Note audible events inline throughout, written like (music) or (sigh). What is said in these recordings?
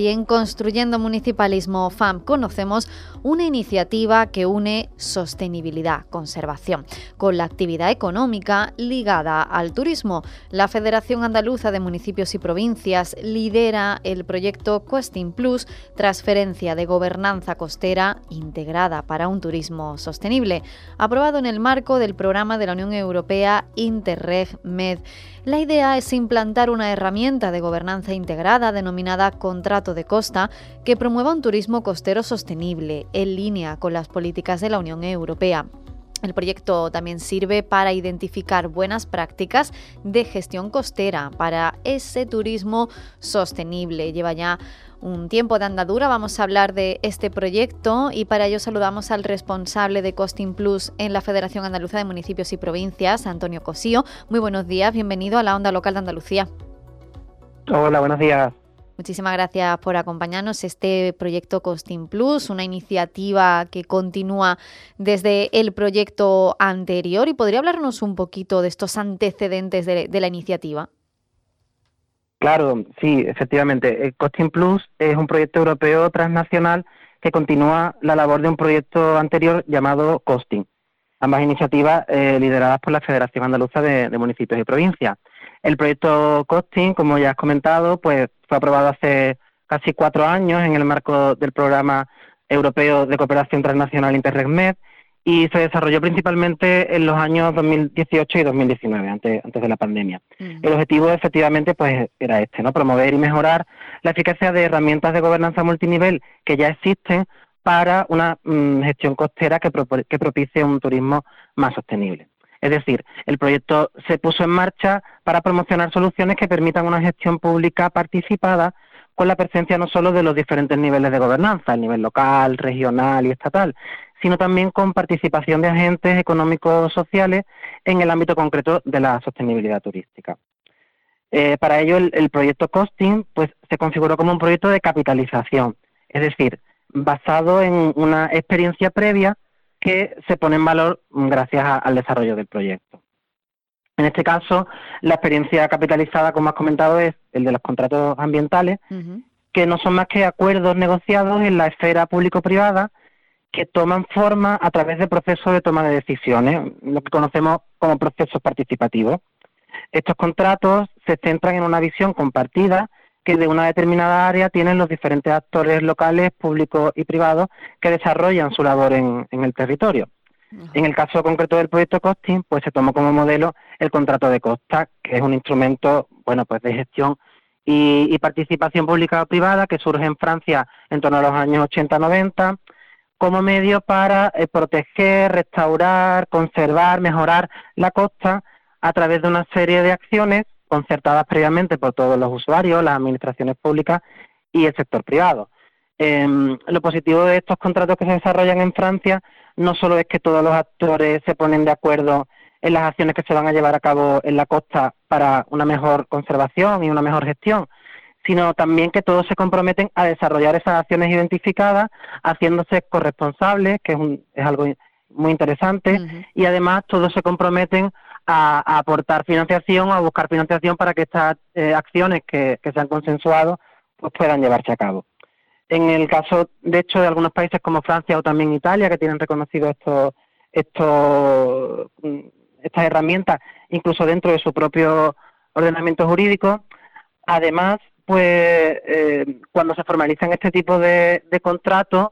Hoy en Construyendo Municipalismo FAM conocemos una iniciativa que une sostenibilidad, conservación, con la actividad económica ligada al turismo. La Federación Andaluza de Municipios y Provincias lidera el proyecto Questing Plus, transferencia de gobernanza costera integrada para un turismo sostenible, aprobado en el marco del programa de la Unión Europea Interreg Med. La idea es implantar una herramienta de gobernanza integrada denominada contrato de costa que promueva un turismo costero sostenible en línea con las políticas de la Unión Europea. El proyecto también sirve para identificar buenas prácticas de gestión costera para ese turismo sostenible. Lleva ya un tiempo de andadura. Vamos a hablar de este proyecto y para ello saludamos al responsable de Costing Plus en la Federación Andaluza de Municipios y Provincias, Antonio Cosío. Muy buenos días, bienvenido a la Onda Local de Andalucía. Hola, buenos días. Muchísimas gracias por acompañarnos. Este proyecto Costing Plus, una iniciativa que continúa desde el proyecto anterior. ¿Y podría hablarnos un poquito de estos antecedentes de la iniciativa? Claro, sí, efectivamente. El Costing Plus es un proyecto europeo transnacional que continúa la labor de un proyecto anterior llamado Costing. Ambas iniciativas eh, lideradas por la Federación Andaluza de, Municipios y Provincias. El proyecto Costing, como ya has comentado, pues fue aprobado hace casi cuatro años en el marco del programa europeo de cooperación transnacional Interreg y se desarrolló principalmente en los años 2018 y 2019, antes, antes de la pandemia. El objetivo efectivamente pues era este, ¿no? Promover y mejorar la eficacia de herramientas de gobernanza multinivel que ya existen para una mm, gestión costera que, que propicie un turismo más sostenible. Es decir, el proyecto se puso en marcha para promocionar soluciones que permitan una gestión pública participada con la presencia no solo de los diferentes niveles de gobernanza, el nivel local, regional y estatal, sino también con participación de agentes económicos sociales en el ámbito concreto de la sostenibilidad turística. Eh, para ello, el, proyecto Costing pues, se configuró como un proyecto de capitalización, es decir, basado en una experiencia previa que se pone en valor gracias al desarrollo del proyecto. En este caso, la experiencia capitalizada, como has comentado, es el de los contratos ambientales, que no son más que acuerdos negociados en la esfera público-privada que toman forma a través de procesos de toma de decisiones, lo que conocemos como procesos participativos. Estos contratos se centran en una visión compartida que de una determinada área tienen los diferentes actores locales, públicos y privados que desarrollan su labor en, el territorio. En el caso concreto del proyecto Costing, pues se tomó como modelo el contrato de costa, que es un instrumento, bueno, pues de gestión y, participación pública o privada que surge en Francia en torno a los años 80-90 como medio para eh, proteger, restaurar, conservar, mejorar la costa a través de una serie de acciones concertadas previamente por todos los usuarios, las administraciones públicas y el sector privado. Em, lo positivo de estos contratos que se desarrollan en Francia no solo es que todos los actores se ponen de acuerdo en las acciones que se van a llevar a cabo en la costa para una mejor conservación y una mejor gestión, sino también que todos se comprometen a desarrollar esas acciones identificadas, haciéndose corresponsables, que es, es algo muy interesante, y además todos se comprometen a, aportar financiación, a buscar financiación para que estas eh, acciones que, se han consensuado pues puedan llevarse a cabo. En el caso, de hecho, de algunos países como Francia o también Italia, que tienen reconocido estos, estos, mm, estas herramientas, incluso dentro de su propio ordenamiento jurídico, además, pues eh, cuando se formalizan este tipo de, contratos,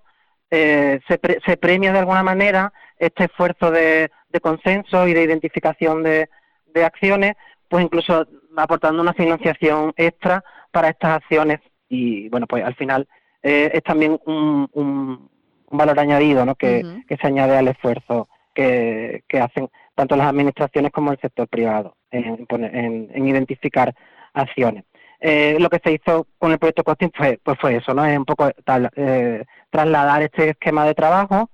eh, se, se premia de alguna manera este esfuerzo de, de consenso y de identificación de, acciones, pues incluso aportando una financiación extra para estas acciones y bueno, pues al final eh, es también un, un, valor añadido ¿no? que, se añade al esfuerzo que, hacen tanto las administraciones como el sector privado en, en, identificar acciones. Eh, lo que se hizo con el proyecto Costing fue, pues fue eso, ¿no? Es un poco tal, eh, trasladar este esquema de trabajo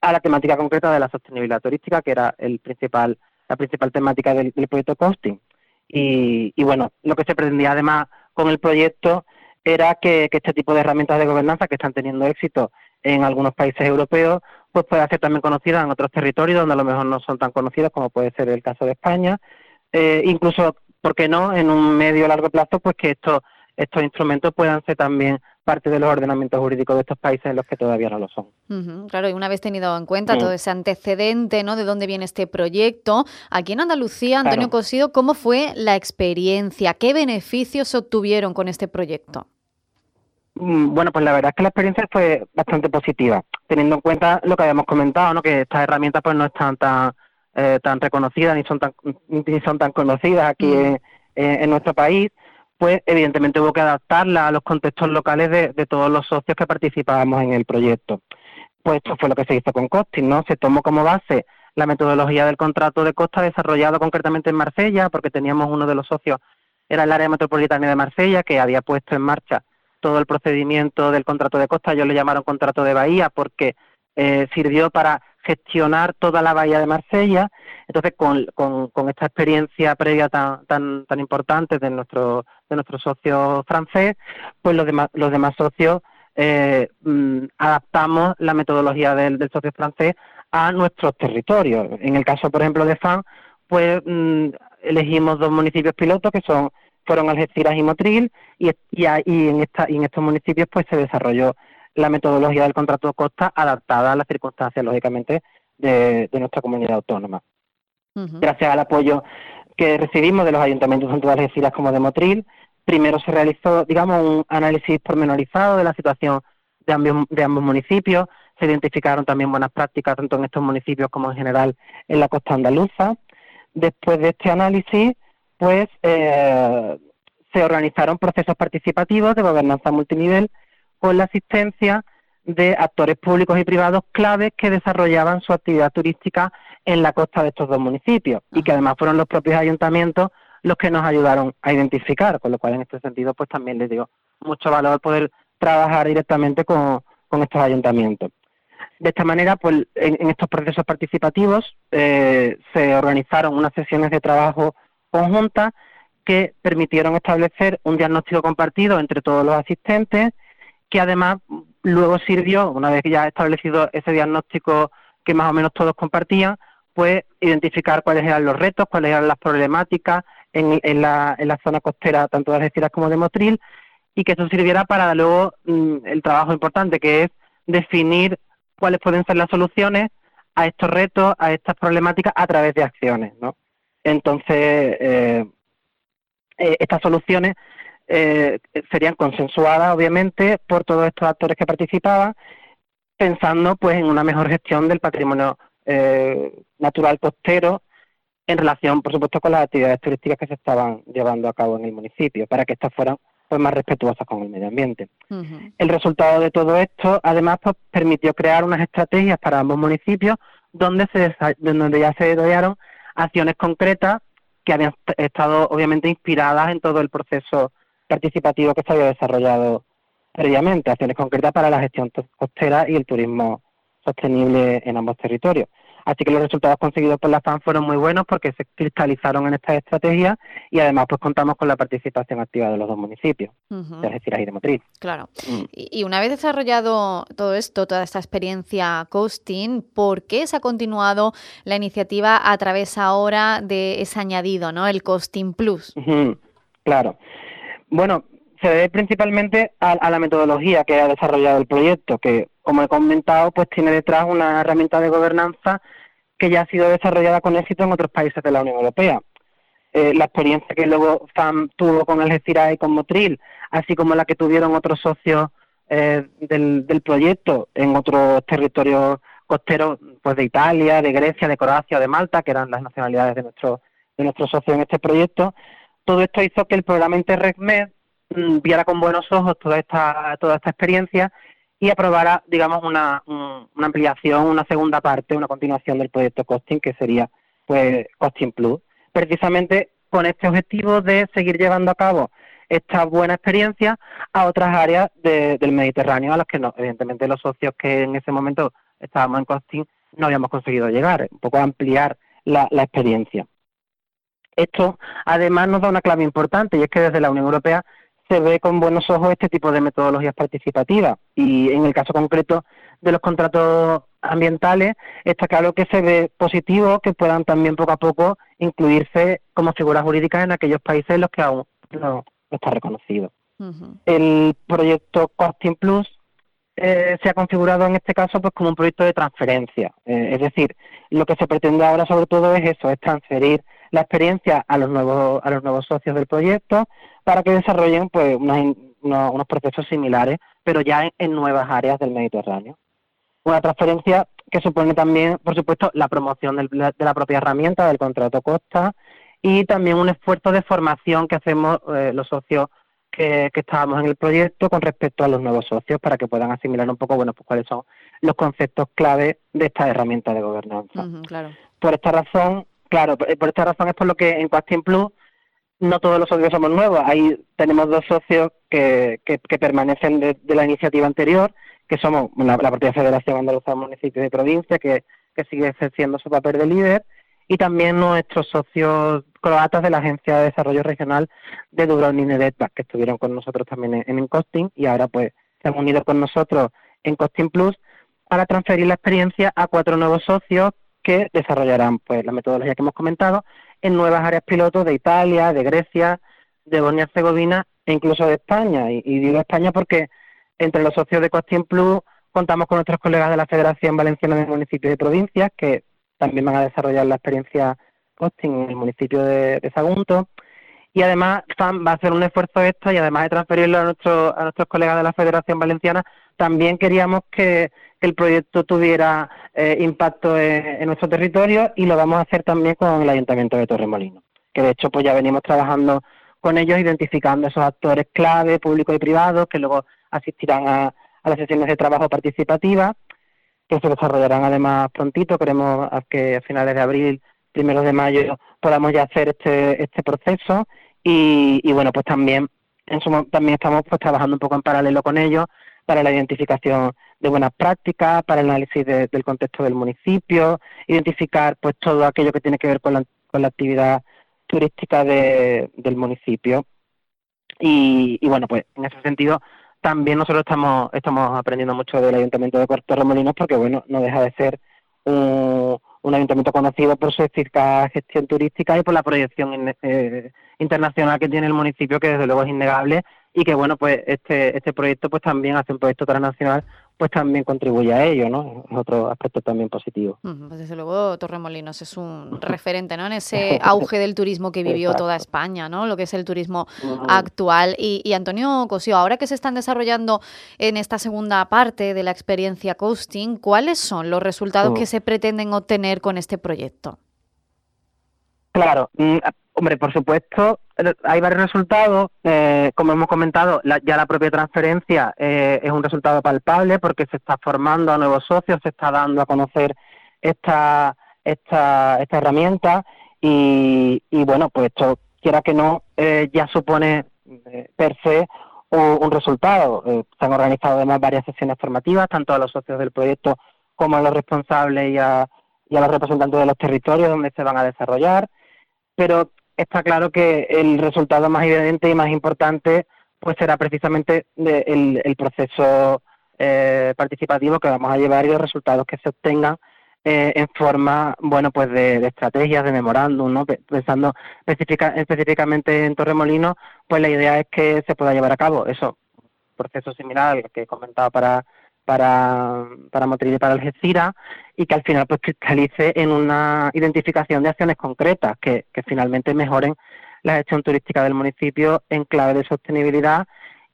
a la temática concreta de la sostenibilidad turística, que era el principal, la principal temática del, proyecto Costing. Y, bueno, lo que se pretendía además con el proyecto era que, este tipo de herramientas de gobernanza que están teniendo éxito en algunos países europeos, pues pueda ser también conocidas en otros territorios donde a lo mejor no son tan conocidas como puede ser el caso de España. Eh, incluso, ¿por qué no?, en un medio o largo plazo, pues que estos, estos instrumentos puedan ser también parte de los ordenamientos jurídicos de estos países en los que todavía no lo son. claro, y una vez tenido en cuenta todo ese antecedente, ¿no? De dónde viene este proyecto, aquí en Andalucía, Antonio Cosido, ¿cómo fue la experiencia? ¿Qué beneficios obtuvieron con este proyecto? Mm, bueno, pues la verdad es que la experiencia fue bastante positiva, teniendo en cuenta lo que habíamos comentado, ¿no? Que estas herramientas pues no están tan eh, tan reconocidas ni son tan ni son tan conocidas aquí en nuestro país pues evidentemente hubo que adaptarla a los contextos locales de, todos los socios que participábamos en el proyecto. Pues esto fue lo que se hizo con Costing, ¿no? Se tomó como base la metodología del contrato de costa desarrollado concretamente en Marsella, porque teníamos uno de los socios, era el área metropolitana de Marsella, que había puesto en marcha todo el procedimiento del contrato de costa, ellos le llamaron contrato de bahía porque eh, sirvió para gestionar toda la bahía de Marsella. Entonces, con, esta experiencia previa tan, tan, tan importante de nuestro, de nuestro socio francés, pues los demás, los demás socios eh, mm, adaptamos la metodología del, socio francés a nuestros territorios. En el caso, por ejemplo, de FAN, pues mm, elegimos dos municipios pilotos que son fueron Algeciras y Motril y, y, en esta, y en estos municipios pues se desarrolló la metodología del contrato de costa adaptada a las circunstancias, lógicamente, de, nuestra comunidad autónoma. Gracias al apoyo que recibimos de los ayuntamientos tanto de Algeciras como de Motril, primero se realizó, digamos, un análisis pormenorizado de la situación de ambos, de ambos municipios, se identificaron también buenas prácticas tanto en estos municipios como en general en la costa andaluza. Después de este análisis, pues eh, se organizaron procesos participativos de gobernanza multinivel con la asistencia de actores públicos y privados claves que desarrollaban su actividad turística en la costa de estos dos municipios y que además fueron los propios ayuntamientos los que nos ayudaron a identificar, con lo cual en este sentido pues también les digo mucho valor poder trabajar directamente con, estos ayuntamientos. De esta manera, pues en, estos procesos participativos eh, se organizaron unas sesiones de trabajo conjuntas que permitieron establecer un diagnóstico compartido entre todos los asistentes que además luego sirvió, una vez que ya establecido ese diagnóstico que más o menos todos compartían, pues identificar cuáles eran los retos, cuáles eran las problemáticas en, la, zona costera tanto de Algeciras como de Motril y que eso sirviera para luego mm, el trabajo importante que es definir cuáles pueden ser las soluciones a estos retos, a estas problemáticas a través de acciones, ¿no? Entonces, eh, eh, estas soluciones eh, serían consensuadas, obviamente, por todos estos actores que participaban, pensando pues en una mejor gestión del patrimonio natural costero en relación, por supuesto, con las actividades turísticas que se estaban llevando a cabo en el municipio, para que estas fueran pues, más respetuosas con el medio ambiente. El resultado de todo esto, además, pues, permitió crear unas estrategias para ambos municipios donde, se, donde ya se desarrollaron acciones concretas que habían estado, obviamente, inspiradas en todo el proceso participativo que se había desarrollado previamente, acciones concretas para la gestión costera y el turismo sostenible en ambos territorios. Así que los resultados conseguidos por la FAN fueron muy buenos porque se cristalizaron en estas estrategias y además pues contamos con la participación activa de los dos municipios, es decir, de Motriz. Claro. Mm. Y una vez desarrollado todo esto, toda esta experiencia Costing, ¿por qué se ha continuado la iniciativa a través ahora de ese añadido, ¿no? el Costing Plus? Claro. Bueno, se debe principalmente a, la metodología que ha desarrollado el proyecto, que, como he comentado, pues tiene detrás una herramienta de gobernanza que ya ha sido desarrollada con éxito en otros países de la Unión Europea. Eh, la experiencia que luego FAM tuvo con Algeciras y con Motril, así como la que tuvieron otros socios eh, del, proyecto en otros territorios costeros pues de Italia, de Grecia, de Croacia, de Malta, que eran las nacionalidades de nuestro de nuestros socios en este proyecto. Todo esto hizo que el programa Interregmed Mm, viera con buenos ojos toda esta, toda esta experiencia y aprobara, digamos, una, una ampliación, una segunda parte, una continuación del proyecto Costing, que sería pues Costing Plus, precisamente con este objetivo de seguir llevando a cabo esta buena experiencia a otras áreas del Mediterráneo a las que no, evidentemente los socios que en ese momento estábamos en Costing no habíamos conseguido llegar, un poco ampliar la, la experiencia. Esto además nos da una clave importante y es que desde la Unión Europea se ve con buenos ojos este tipo de metodologías participativas. Y en el caso concreto de los contratos ambientales está claro que se ve positivo que puedan también poco a poco incluirse como figuras jurídicas en aquellos países en los que aún no, está reconocido. El proyecto Costing Plus eh, se ha configurado en este caso pues como un proyecto de transferencia, eh, es decir, lo que se pretende ahora sobre todo es eso, es transferir la experiencia a los nuevos a los nuevos socios del proyecto para que desarrollen pues unos, procesos similares, pero ya en, nuevas áreas del Mediterráneo. Una transferencia que supone también, por supuesto, la promoción de la propia herramienta del contrato Costa y también un esfuerzo de formación que hacemos eh, los socios que, estábamos en el proyecto con respecto a los nuevos socios para que puedan asimilar un poco, bueno, pues cuáles son los conceptos clave de esta herramienta de gobernanza. Por esta razón, claro, por esta razón es por lo que en Quastin Plus no todos los socios somos nuevos. Ahí tenemos dos socios que, que, permanecen de, la iniciativa anterior, que somos la, propia Federación Andaluza de Municipios y Provincias, que, que sigue ejerciendo su papel de líder, y también nuestros socios croatas de la Agencia de Desarrollo Regional de Dubrovnik Neretva, que estuvieron con nosotros también en, en y ahora pues se han unido con nosotros en Costing Plus para transferir la experiencia a cuatro nuevos socios que desarrollarán pues la metodología que hemos comentado en nuevas áreas pilotos de Italia, de Grecia, de Bosnia-Herzegovina e incluso de España. Y, digo España porque entre los socios de Costing Plus contamos con nuestros colegas de la Federación Valenciana de Municipios y Provincias que también van a desarrollar la experiencia Costing en el municipio de, Sagunto. Y además FAM va a hacer un esfuerzo esto y además de transferirlo a, nuestro, a nuestros colegas de la Federación Valenciana, también queríamos que el proyecto tuviera eh, impacto en, nuestro territorio y lo vamos a hacer también con el Ayuntamiento de Torremolinos, que de hecho pues ya venimos trabajando con ellos identificando esos actores clave, públicos y privados, que luego asistirán a, las sesiones de trabajo participativas, que se desarrollarán además prontito, queremos que a finales de abril, primeros de mayo, podamos ya hacer este, este proceso y, y bueno, pues también en su, también estamos pues trabajando un poco en paralelo con ellos para la identificación de buenas prácticas, para el análisis del contexto del municipio, identificar pues todo aquello que tiene que ver con la, con la actividad turística del municipio. Y, bueno, pues en ese sentido también nosotros estamos estamos aprendiendo mucho del Ayuntamiento de Puerto Remolinos porque bueno, no deja de ser un, un ayuntamiento conocido por su eficaz gestión turística y por la proyección eh, internacional que tiene el municipio, que desde luego es innegable y que bueno pues este este proyecto pues también hace un proyecto transnacional pues también contribuye a ello, ¿no? Es otro aspecto también positivo. Pues desde luego Torremolinos es un (laughs) referente, ¿no? En ese (laughs) auge del turismo que vivió toda España, ¿no? Lo que es el turismo actual. Y, Antonio Cosío, ahora que se están desarrollando en esta segunda parte de la experiencia coasting, ¿cuáles son los resultados que se pretenden obtener con este proyecto? Claro, mm, hombre, por supuesto, hay varios resultados. Eh, como hemos comentado, ya la propia transferencia eh, es un resultado palpable porque se está formando a nuevos socios, se está dando a conocer esta, esta, esta herramienta y, bueno, pues esto, quiera que no, eh, ya supone per se un, resultado. se han organizado además varias sesiones formativas, tanto a los socios del proyecto como a los responsables y a, y a los representantes de los territorios donde se van a desarrollar. Pero está claro que el resultado más evidente y más importante pues será precisamente el, proceso eh, participativo que vamos a llevar y los resultados que se obtengan eh, en forma bueno pues de, estrategias de memorándum no pensando específicamente en Torremolinos pues la idea es que se pueda llevar a cabo eso. Proceso similar al que he comentado para para, para Motril y para Algeciras y que al final pues cristalice en una identificación de acciones concretas que, que finalmente mejoren la gestión turística del municipio en clave de sostenibilidad.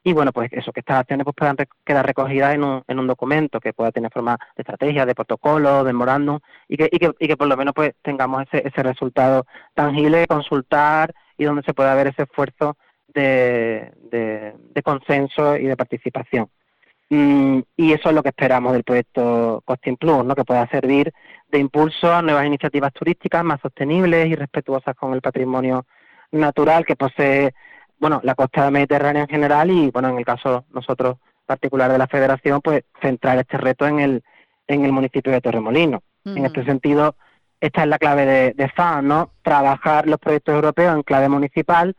Y bueno pues eso que estas acciones pues puedan quedar recogidas en un, en un documento que pueda tener forma de estrategia de protocolo de memorándum y que, y que, y que por lo menos pues tengamos ese, ese resultado tangible consultar y donde se pueda ver ese esfuerzo de, de consenso y de participación y eso es lo que esperamos del proyecto Costing Plus, ¿no? que pueda servir de impulso a nuevas iniciativas turísticas más sostenibles y respetuosas con el patrimonio natural que posee bueno la costa mediterránea en general y bueno en el caso nosotros particular de la Federación pues centrar este reto en el en el municipio de Torremolino. En este sentido esta es la clave de, de FAN, ¿no? Trabajar los proyectos europeos en clave municipal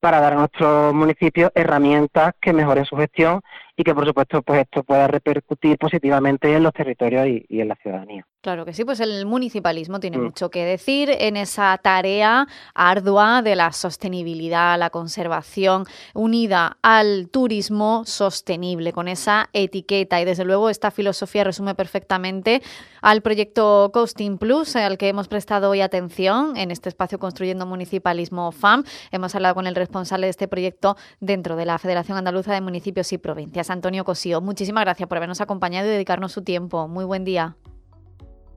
para dar a nuestros municipios herramientas que mejoren su gestión y que por supuesto pues esto pueda repercutir positivamente en los territorios y, en la ciudadanía. Claro que sí, pues el municipalismo tiene mm. mucho que decir en esa tarea ardua de la sostenibilidad, la conservación, unida al turismo sostenible, con esa etiqueta. Y desde luego esta filosofía resume perfectamente al proyecto Coasting Plus, al que hemos prestado hoy atención en este espacio Construyendo Municipalismo FAM. Hemos hablado con el responsable de este proyecto dentro de la Federación Andaluza de Municipios y Provincias. Antonio Cosío. Muchísimas gracias por habernos acompañado y dedicarnos su tiempo. Muy buen día.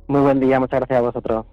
Muy buen día, muchas gracias a vosotros.